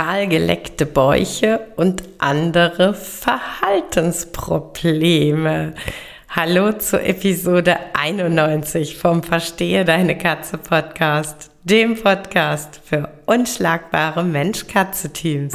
kahlgeleckte Bäuche und andere Verhaltensprobleme. Hallo zur Episode 91 vom Verstehe deine Katze Podcast, dem Podcast für unschlagbare Mensch-Katze-Teams.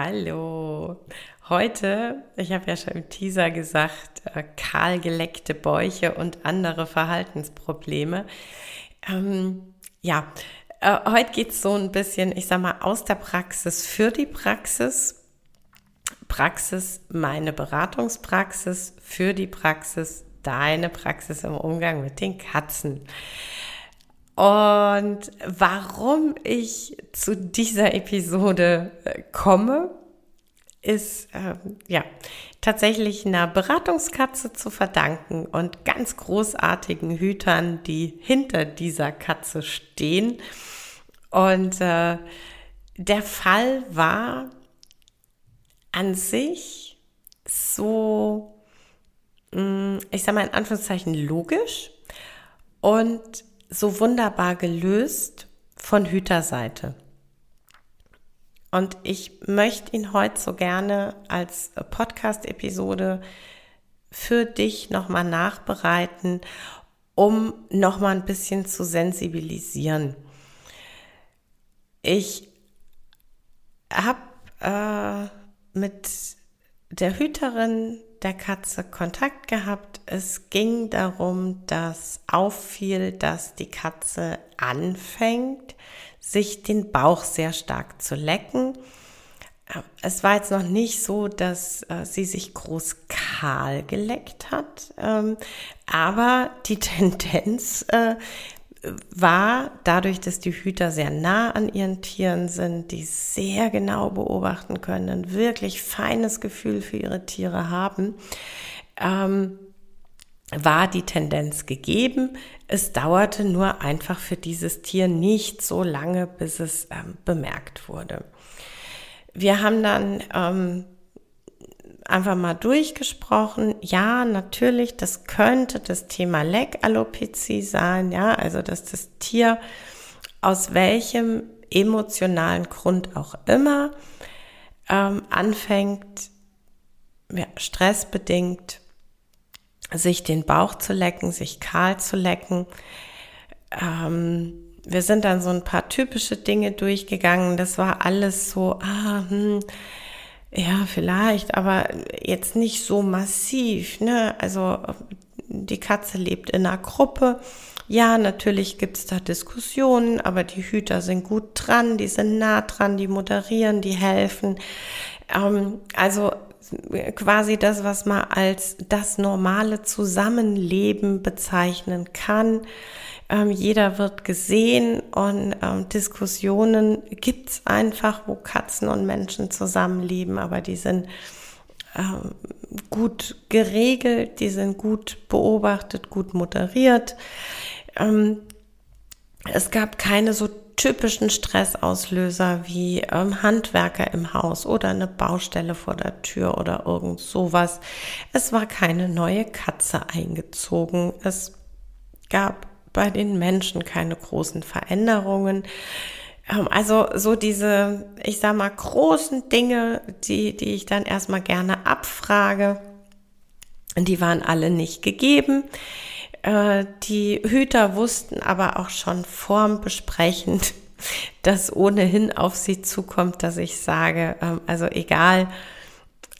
Hallo. Heute, ich habe ja schon im Teaser gesagt, äh, kahlgeleckte Bäuche und andere Verhaltensprobleme. Ähm, ja, äh, heute geht es so ein bisschen, ich sag mal, aus der Praxis für die Praxis. Praxis, meine Beratungspraxis für die Praxis, deine Praxis im Umgang mit den Katzen. Und warum ich zu dieser Episode äh, komme, ist äh, ja tatsächlich einer Beratungskatze zu verdanken und ganz großartigen Hütern, die hinter dieser Katze stehen. Und äh, der Fall war an sich so, mm, ich sage mal in Anführungszeichen logisch und so wunderbar gelöst von Hüterseite. Und ich möchte ihn heute so gerne als Podcast-Episode für dich nochmal nachbereiten, um nochmal ein bisschen zu sensibilisieren. Ich habe äh, mit der Hüterin der Katze Kontakt gehabt. Es ging darum, dass auffiel, dass die Katze anfängt, sich den Bauch sehr stark zu lecken. Es war jetzt noch nicht so, dass äh, sie sich groß kahl geleckt hat, ähm, aber die Tendenz äh, war dadurch, dass die Hüter sehr nah an ihren Tieren sind, die sehr genau beobachten können, ein wirklich feines Gefühl für ihre Tiere haben, ähm, war die Tendenz gegeben. Es dauerte nur einfach für dieses Tier nicht so lange, bis es ähm, bemerkt wurde. Wir haben dann ähm, einfach mal durchgesprochen. Ja, natürlich, das könnte das Thema Leckalopezie sein, ja, also dass das Tier aus welchem emotionalen Grund auch immer ähm, anfängt, ja, stressbedingt sich den Bauch zu lecken, sich kahl zu lecken. Ähm, wir sind dann so ein paar typische Dinge durchgegangen. Das war alles so, ah, hm, ja, vielleicht, aber jetzt nicht so massiv. Ne? Also die Katze lebt in einer Gruppe. Ja, natürlich gibt's da Diskussionen, aber die Hüter sind gut dran, die sind nah dran, die moderieren, die helfen. Ähm, also quasi das, was man als das normale Zusammenleben bezeichnen kann. Ähm, jeder wird gesehen und ähm, Diskussionen gibt's einfach, wo Katzen und Menschen zusammenleben, aber die sind ähm, gut geregelt, die sind gut beobachtet, gut moderiert. Ähm, es gab keine so typischen Stressauslöser wie ähm, Handwerker im Haus oder eine Baustelle vor der Tür oder irgend sowas. Es war keine neue Katze eingezogen. Es gab bei den Menschen keine großen Veränderungen. Ähm, also so diese, ich sag mal, großen Dinge, die, die ich dann erstmal gerne abfrage, die waren alle nicht gegeben. Äh, die Hüter wussten aber auch schon vorm Besprechen, das ohnehin auf sie zukommt, dass ich sage, ähm, also egal,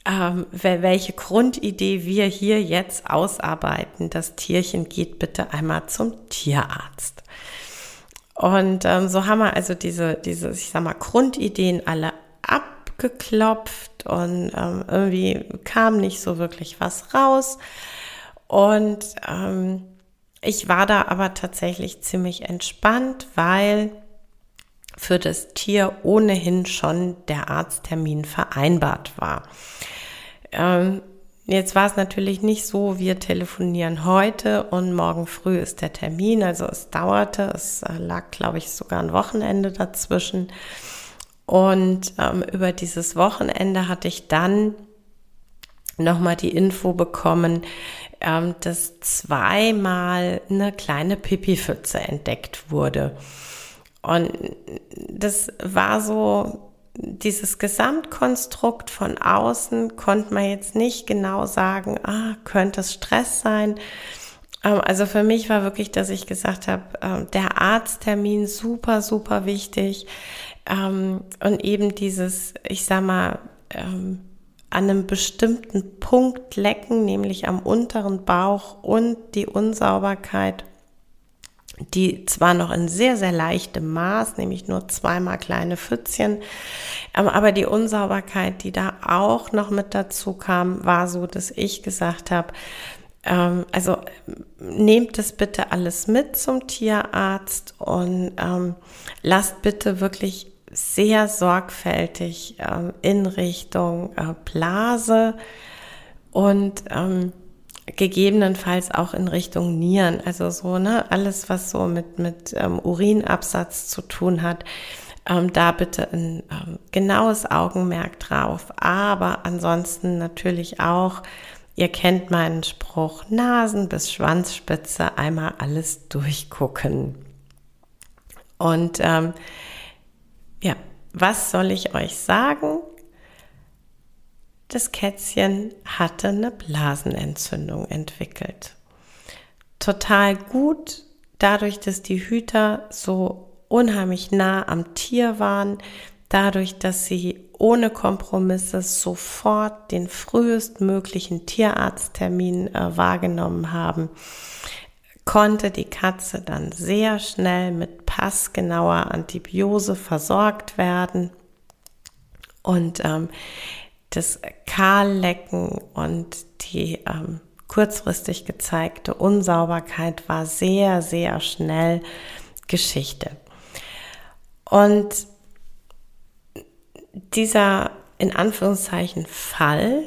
ähm, welche Grundidee wir hier jetzt ausarbeiten, das Tierchen geht bitte einmal zum Tierarzt. Und ähm, so haben wir also diese, diese, ich sag mal, Grundideen alle abgeklopft und irgendwie kam nicht so wirklich was raus. Und ähm, ich war da aber tatsächlich ziemlich entspannt, weil für das Tier ohnehin schon der Arzttermin vereinbart war. Ähm, jetzt war es natürlich nicht so, wir telefonieren heute und morgen früh ist der Termin. Also es dauerte, es äh, lag, glaube ich, sogar ein Wochenende dazwischen. Und ähm, über dieses Wochenende hatte ich dann nochmal die Info bekommen, ähm, dass zweimal eine kleine Pipi-Pfütze entdeckt wurde. Und das war so, dieses Gesamtkonstrukt von außen konnte man jetzt nicht genau sagen, ah, könnte es Stress sein. Ähm, also für mich war wirklich, dass ich gesagt habe, ähm, der Arzttermin super, super wichtig. Ähm, und eben dieses, ich sag mal, an einem bestimmten Punkt lecken, nämlich am unteren Bauch und die Unsauberkeit die zwar noch in sehr, sehr leichtem Maß, nämlich nur zweimal kleine Pfützchen, ähm, aber die Unsauberkeit, die da auch noch mit dazu kam, war so, dass ich gesagt habe, ähm, also nehmt es bitte alles mit zum Tierarzt und ähm, lasst bitte wirklich sehr sorgfältig in Richtung äh, Blase und gegebenenfalls auch in Richtung Nieren, also so, ne, alles, was so mit, mit ähm, Urinabsatz zu tun hat, ähm, da bitte ein ähm, genaues Augenmerk drauf. Aber ansonsten natürlich auch, ihr kennt meinen Spruch, Nasen bis Schwanzspitze einmal alles durchgucken. Und ähm, ja, was soll ich euch sagen? das Kätzchen hatte eine Blasenentzündung entwickelt. Total gut, dadurch, dass die Hüter so unheimlich nah am Tier waren, dadurch, dass sie ohne Kompromisse sofort den frühestmöglichen Tierarzttermin äh, wahrgenommen haben, konnte die Katze dann sehr schnell mit passgenauer Antibiose versorgt werden. Und ähm, das Kahllecken und die ähm, kurzfristig gezeigte Unsauberkeit war sehr, sehr schnell Geschichte. Und dieser in Anführungszeichen Fall,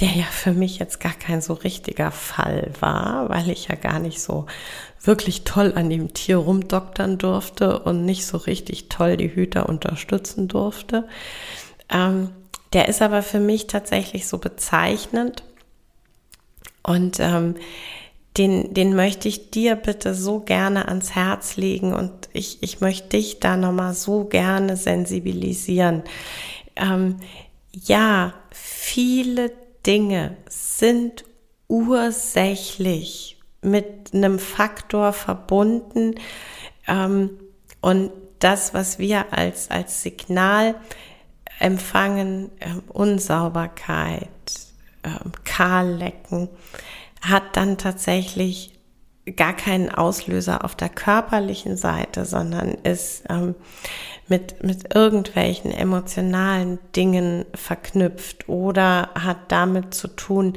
der ja für mich jetzt gar kein so richtiger Fall war, weil ich ja gar nicht so wirklich toll an dem Tier rumdoktern durfte und nicht so richtig toll die Hüter unterstützen durfte. Ähm, der ist aber für mich tatsächlich so bezeichnend und ähm, den, den möchte ich dir bitte so gerne ans Herz legen und ich, ich möchte dich da nochmal so gerne sensibilisieren. Ähm, ja, viele Dinge sind ursächlich mit einem Faktor verbunden. Ähm, und das, was wir als, als Signal Empfangen, äh, Unsauberkeit, äh, Kahllecken, hat dann tatsächlich gar keinen Auslöser auf der körperlichen Seite, sondern ist ähm, mit, mit irgendwelchen emotionalen Dingen verknüpft oder hat damit zu tun,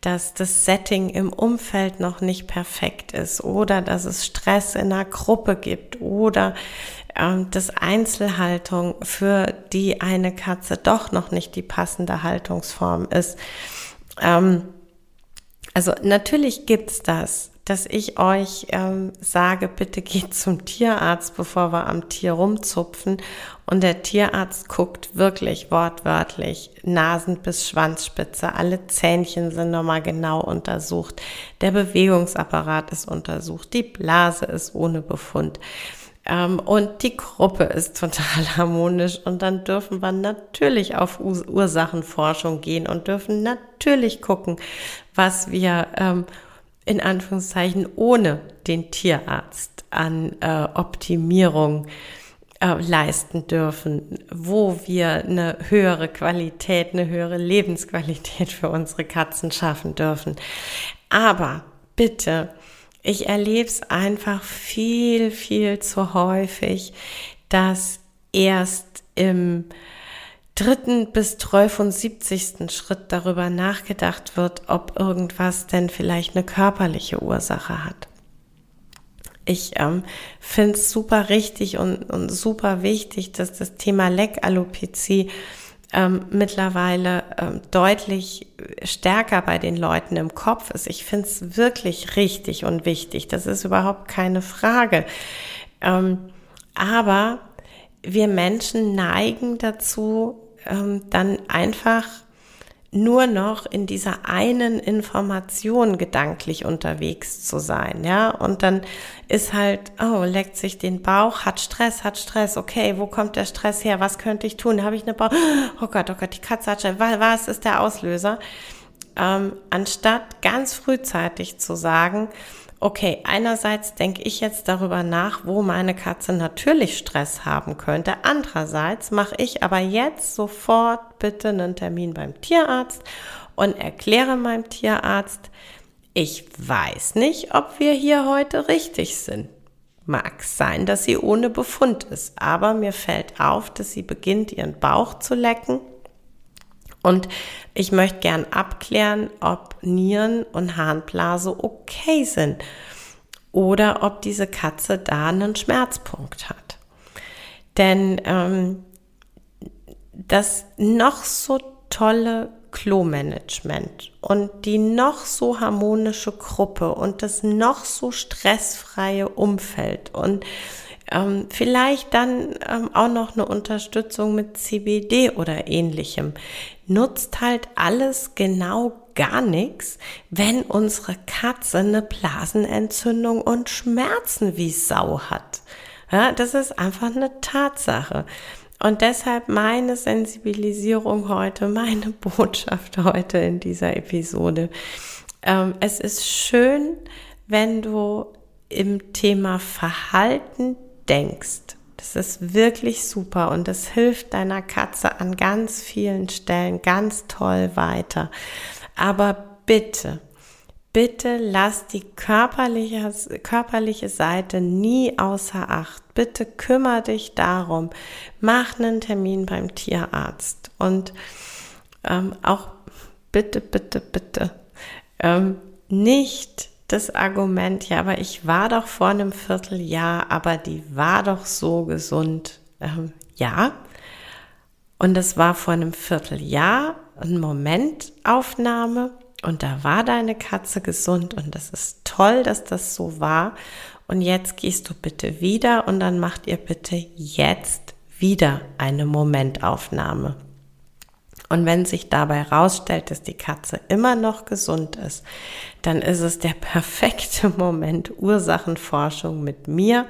dass das Setting im Umfeld noch nicht perfekt ist oder dass es Stress in einer Gruppe gibt oder ähm, dass Einzelhaltung für die eine Katze doch noch nicht die passende Haltungsform ist. Ähm, also natürlich gibt's das, dass ich euch ähm, sage, bitte geht zum Tierarzt, bevor wir am Tier rumzupfen. Und der Tierarzt guckt wirklich wortwörtlich Nasen bis Schwanzspitze. Alle Zähnchen sind nochmal genau untersucht. Der Bewegungsapparat ist untersucht. Die Blase ist ohne Befund. Ähm, und die Gruppe ist total harmonisch. Und dann dürfen wir natürlich auf Ursachenforschung gehen und dürfen natürlich gucken, was wir ähm, in Anführungszeichen ohne den Tierarzt an äh, Optimierung äh, leisten dürfen, wo wir eine höhere Qualität, eine höhere Lebensqualität für unsere Katzen schaffen dürfen. Aber bitte, ich erlebe es einfach viel, viel zu häufig, dass erst im dritten bis 73. Schritt darüber nachgedacht wird, ob irgendwas denn vielleicht eine körperliche Ursache hat. Ich ähm, finde es super richtig und, und super wichtig, dass das Thema Leckalopezie ähm, mittlerweile ähm, deutlich stärker bei den Leuten im Kopf ist. Ich finde es wirklich richtig und wichtig. Das ist überhaupt keine Frage. Ähm, aber wir Menschen neigen dazu, ähm, dann einfach nur noch in dieser einen Information gedanklich unterwegs zu sein, ja. Und dann ist halt, oh, leckt sich den Bauch, hat Stress, hat Stress, okay, wo kommt der Stress her? Was könnte ich tun? Habe ich eine Bauch? Oh Gott, oh Gott, die Katze hat Stress. Was ist der Auslöser? Ähm, anstatt ganz frühzeitig zu sagen, okay, einerseits denke ich jetzt darüber nach, wo meine Katze natürlich Stress haben könnte. Andererseits mache ich aber jetzt sofort bitte einen Termin beim Tierarzt und erkläre meinem Tierarzt, ich weiß nicht, ob wir hier heute richtig sind. Mag sein, dass sie ohne Befund ist, aber mir fällt auf, dass sie beginnt, ihren Bauch zu lecken und ich möchte gern abklären, ob Nieren und Harnblase okay sind oder ob diese Katze da einen Schmerzpunkt hat. Denn ähm, das noch so tolle Klo-Management und die noch so harmonische Gruppe und das noch so stressfreie Umfeld und ähm, vielleicht dann ähm, auch noch eine Unterstützung mit CBD oder ähnlichem. Nutzt halt alles genau gar nichts, wenn unsere Katze eine Blasenentzündung und Schmerzen wie Sau hat. Ja, das ist einfach eine Tatsache. Und deshalb meine Sensibilisierung heute, meine Botschaft heute in dieser Episode. Ähm, es ist schön, wenn du im Thema Verhalten denkst. Das ist wirklich super und das hilft deiner Katze an ganz vielen Stellen ganz toll weiter. Aber bitte, bitte lass die körperliche, körperliche Seite nie außer Acht. Bitte kümmere dich darum. Mach einen Termin beim Tierarzt und ähm, auch bitte, bitte, bitte ähm, nicht das Argument, ja, aber ich war doch vor einem Vierteljahr, aber die war doch so gesund. Ähm, ja. Und das war vor einem Vierteljahr eine Momentaufnahme und da war deine Katze gesund und das ist toll, dass das so war. Und jetzt gehst du bitte wieder und dann macht ihr bitte jetzt wieder eine Momentaufnahme. Und wenn sich dabei herausstellt, dass die Katze immer noch gesund ist, dann ist es der perfekte Moment, Ursachenforschung mit mir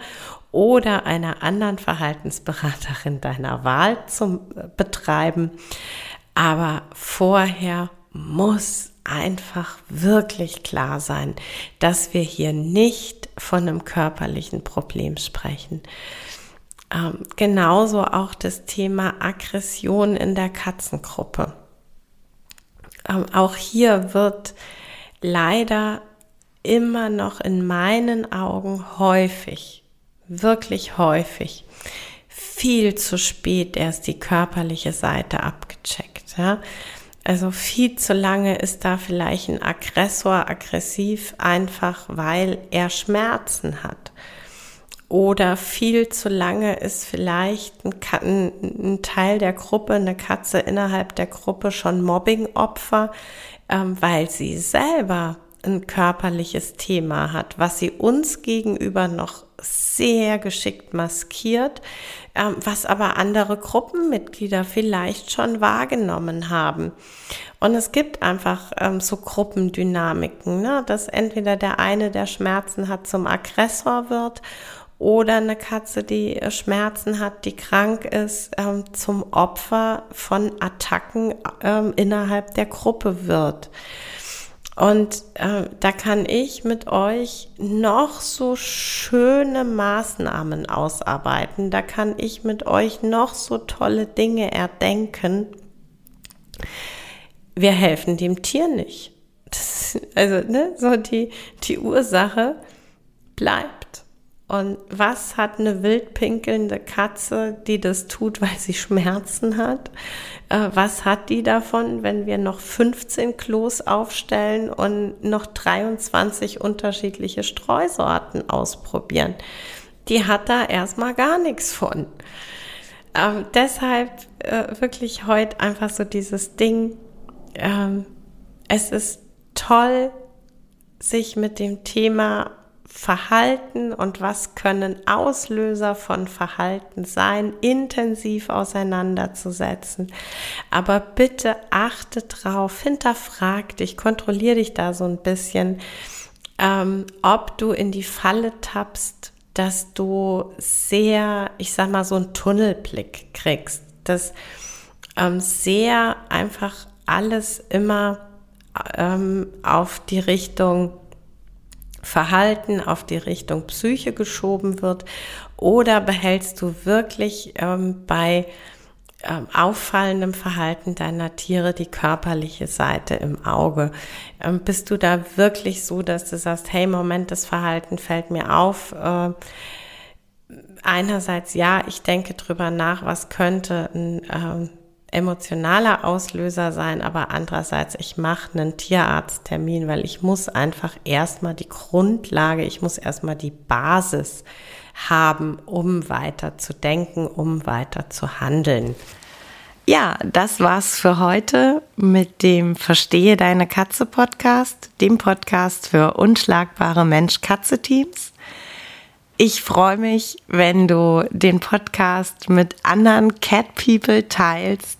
oder einer anderen Verhaltensberaterin deiner Wahl zu betreiben. Aber vorher muss einfach wirklich klar sein, dass wir hier nicht von einem körperlichen Problem sprechen. Ähm, genauso auch das Thema Aggression in der Katzengruppe. Ähm, auch hier wird leider immer noch in meinen Augen häufig, wirklich häufig, viel zu spät erst die körperliche Seite abgecheckt. Ja? Also viel zu lange ist da vielleicht ein Aggressor aggressiv, einfach weil er Schmerzen hat oder viel zu lange ist vielleicht ein, ein, Teil der Gruppe, eine Katze innerhalb der Gruppe schon Mobbing-Opfer, ähm, weil sie selber ein körperliches Thema hat, was sie uns gegenüber noch sehr geschickt maskiert, ähm, was aber andere Gruppenmitglieder vielleicht schon wahrgenommen haben. Und es gibt einfach ähm, so Gruppendynamiken, ne? dass entweder der eine, der Schmerzen hat, zum Aggressor wird oder eine Katze, die äh, Schmerzen hat, die krank ist, ähm, zum Opfer von Attacken ähm, innerhalb der Gruppe wird. Und äh, da kann ich mit euch noch so schöne Maßnahmen ausarbeiten. Da kann ich mit euch noch so tolle Dinge erdenken. Wir helfen dem Tier nicht. Das, also, ne, so die, die Ursache bleibt. Und was hat eine wildpinkelnde Katze, die das tut, weil sie Schmerzen hat? Äh, was hat die davon, wenn wir noch 15 Klos aufstellen und noch 23 unterschiedliche Streusorten ausprobieren? Die hat da erstmal gar nichts von. Ähm, deshalb äh, wirklich heute einfach so dieses Ding. Ähm, es ist toll, sich mit dem Thema Verhalten und was können Auslöser von Verhalten sein, intensiv auseinanderzusetzen. Aber bitte achte drauf, hinterfrag dich, kontrollier dich da so ein bisschen, ähm, ob du in die Falle tappst, dass du sehr, ich sag mal, so einen Tunnelblick kriegst, dass ähm, sehr einfach alles immer ähm, auf die Richtung Verhalten auf die Richtung Psyche geschoben wird oder behältst du wirklich ähm, bei ähm, auffallendem Verhalten deiner Tiere die körperliche Seite im Auge? Ähm, bist du da wirklich so, dass du sagst, hey, Moment, das Verhalten fällt mir auf? Äh, einerseits ja, ich denke drüber nach, was könnte ein äh, emotionaler Auslöser sein, aber andererseits, ich mache einen Tierarzttermin, weil ich muss einfach erstmal die Grundlage, ich muss erstmal die Basis haben, um weiter zu denken, um weiter zu handeln. Ja, das war's für heute mit dem Verstehe deine Katze Podcast, dem Podcast für unschlagbare Mensch-Katze-Teams. Ich freue mich, wenn du den Podcast mit anderen Cat People teilst,